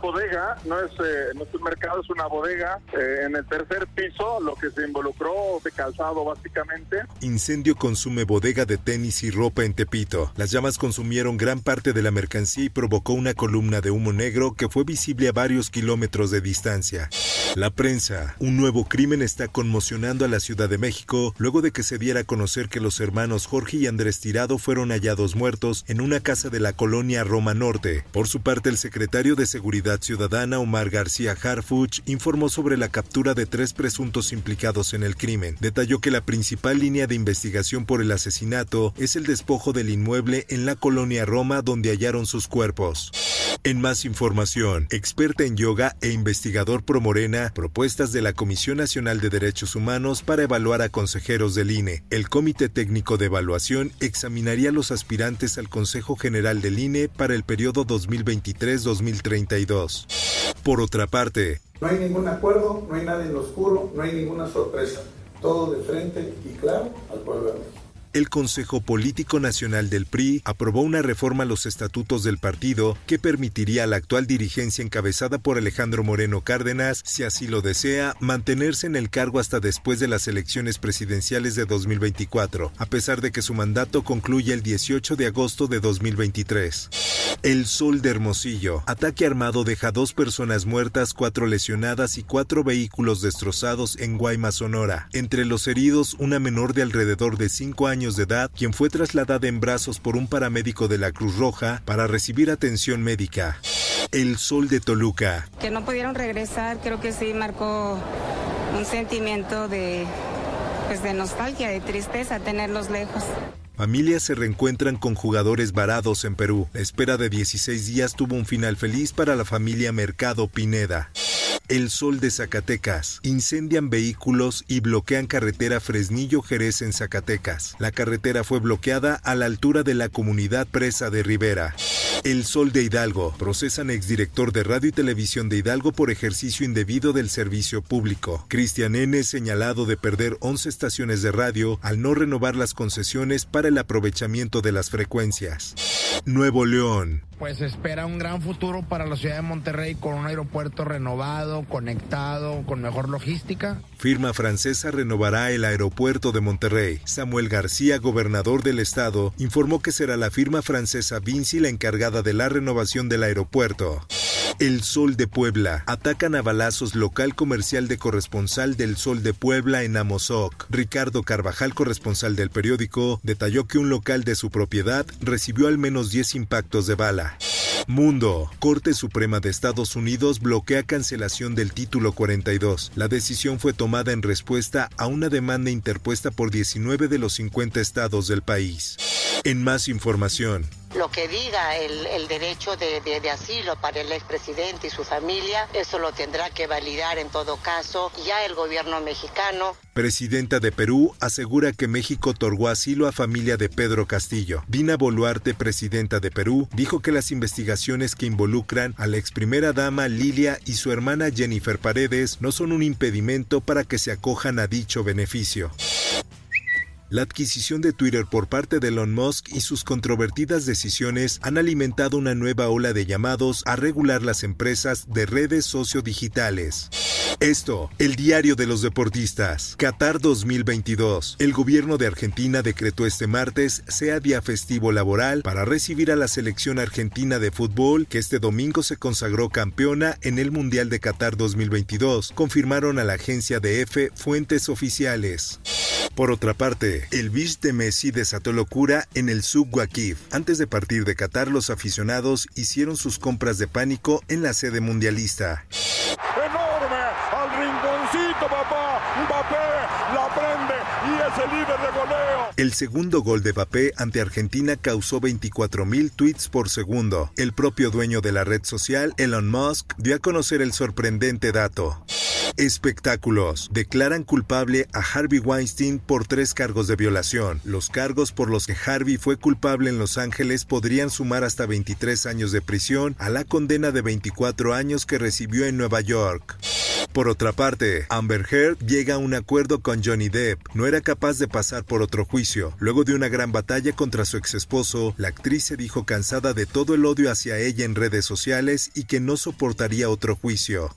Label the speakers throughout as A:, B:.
A: Bodega, no es, eh, un mercado, es una bodega. Eh, en el tercer piso, lo que se involucró de calzado básicamente.
B: Incendio consume bodega de tenis y ropa en Tepito. Las llamas consumieron gran parte de la mercancía y provocó una columna de humo negro que fue visible a varios kilómetros de distancia. La prensa. Un nuevo crimen está conmocionando a la Ciudad de México luego de que se diera a conocer que los hermanos Jorge y Andrés Tirado fueron hallados muertos en una casa de la colonia Roma Norte. Por su parte, el secretario de Seguridad Ciudadana, Omar García Harfuch, informó sobre la captura de tres presuntos implicados en el crimen. Detalló que la principal línea de investigación por el asesinato es el despojo del inmueble en la colonia Roma donde hallaron sus cuerpos. En más información, experta en yoga e investigador pro Morena, propuestas de la Comisión Nacional de Derechos Humanos para evaluar a consejeros del INE. El Comité Técnico de Evaluación examinaría los aspirantes al Consejo General del INE para el periodo 2023-2032. Por otra parte,
C: No hay ningún acuerdo, no hay nada en lo oscuro, no hay ninguna sorpresa. Todo de frente y claro al pueblo.
B: El Consejo Político Nacional del PRI aprobó una reforma a los estatutos del partido que permitiría a la actual dirigencia encabezada por Alejandro Moreno Cárdenas, si así lo desea, mantenerse en el cargo hasta después de las elecciones presidenciales de 2024, a pesar de que su mandato concluye el 18 de agosto de 2023. El Sol de Hermosillo. Ataque armado deja dos personas muertas, cuatro lesionadas y cuatro vehículos destrozados en Guaymas, Sonora. Entre los heridos, una menor de alrededor de 5 años de edad, quien fue trasladada en brazos por un paramédico de la Cruz Roja para recibir atención médica. El Sol de Toluca.
D: Que no pudieron regresar, creo que sí marcó un sentimiento de, pues de nostalgia, de tristeza tenerlos lejos.
B: Familias se reencuentran con jugadores varados en Perú. La espera de 16 días tuvo un final feliz para la familia Mercado Pineda. El Sol de Zacatecas. Incendian vehículos y bloquean carretera Fresnillo-Jerez en Zacatecas. La carretera fue bloqueada a la altura de la comunidad presa de Rivera. El Sol de Hidalgo. Procesan exdirector de radio y televisión de Hidalgo por ejercicio indebido del servicio público. Cristian N. señalado de perder 11 estaciones de radio al no renovar las concesiones para el aprovechamiento de las frecuencias. Nuevo León.
E: Pues espera un gran futuro para la ciudad de Monterrey con un aeropuerto renovado, conectado, con mejor logística.
B: Firma francesa renovará el aeropuerto de Monterrey. Samuel García, gobernador del estado, informó que será la firma francesa Vinci la encargada de la renovación del aeropuerto. El Sol de Puebla. Atacan a balazos local comercial de corresponsal del Sol de Puebla en Amozoc. Ricardo Carvajal, corresponsal del periódico, detalló que un local de su propiedad recibió al menos 10 impactos de bala. Mundo. Corte Suprema de Estados Unidos bloquea cancelación del título 42. La decisión fue tomada en respuesta a una demanda interpuesta por 19 de los 50 estados del país. En más información,
F: lo que diga el, el derecho de, de- de asilo para el expresidente y su familia, eso lo tendrá que validar en todo caso ya el gobierno mexicano.
B: Presidenta de Perú asegura que México otorgó asilo a familia de Pedro Castillo. Dina Boluarte, presidenta de Perú, dijo que las investigaciones que involucran a la ex primera dama Lilia y su hermana Jennifer Paredes no son un impedimento para que se acojan a dicho beneficio. La adquisición de Twitter por parte de Elon Musk y sus controvertidas decisiones han alimentado una nueva ola de llamados a regular las empresas de redes sociodigitales. Esto, el diario de los deportistas. Qatar 2022. El gobierno de Argentina decretó este martes sea día festivo laboral para recibir a la selección argentina de fútbol que este domingo se consagró campeona en el Mundial de Qatar 2022, confirmaron a la agencia de F fuentes oficiales. Por otra parte, el bis de Messi desató locura en el Sub Waqif. Antes de partir de Qatar, los aficionados hicieron sus compras de pánico en la sede mundialista.
A: Enorme
G: rinconcito, papá. Mbappé la prende y es el líder de goleo.
B: El segundo gol de Mbappé ante Argentina causó 24.000 tweets por segundo. El propio dueño de la red social, Elon Musk, dio a conocer el sorprendente dato. Espectáculos. Declaran culpable a Harvey Weinstein por tres cargos de violación. Los cargos por los que Harvey fue culpable en Los Ángeles podrían sumar hasta 23 años de prisión a la condena de 24 años que recibió en Nueva York. Por otra parte, Amber Heard llega a un acuerdo con Johnny Depp. No era capaz de pasar por otro juicio. Luego de una gran batalla contra su ex esposo, la actriz se dijo cansada de todo el odio hacia ella en redes sociales y que no soportaría otro juicio.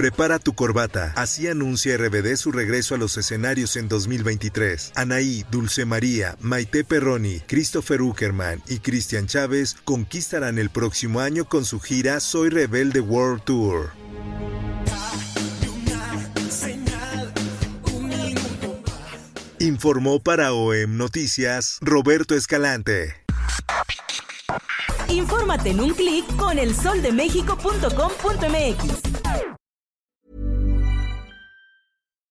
B: Prepara tu corbata. Así anuncia RBD su regreso a los escenarios en 2023. Anaí, Dulce María, Maite Perroni, Christopher Uckerman y Cristian Chávez conquistarán el próximo año con su gira Soy Rebelde World Tour. Informó para OEM Noticias Roberto Escalante.
H: Infórmate en un clic con elsoldemexico.com.mx.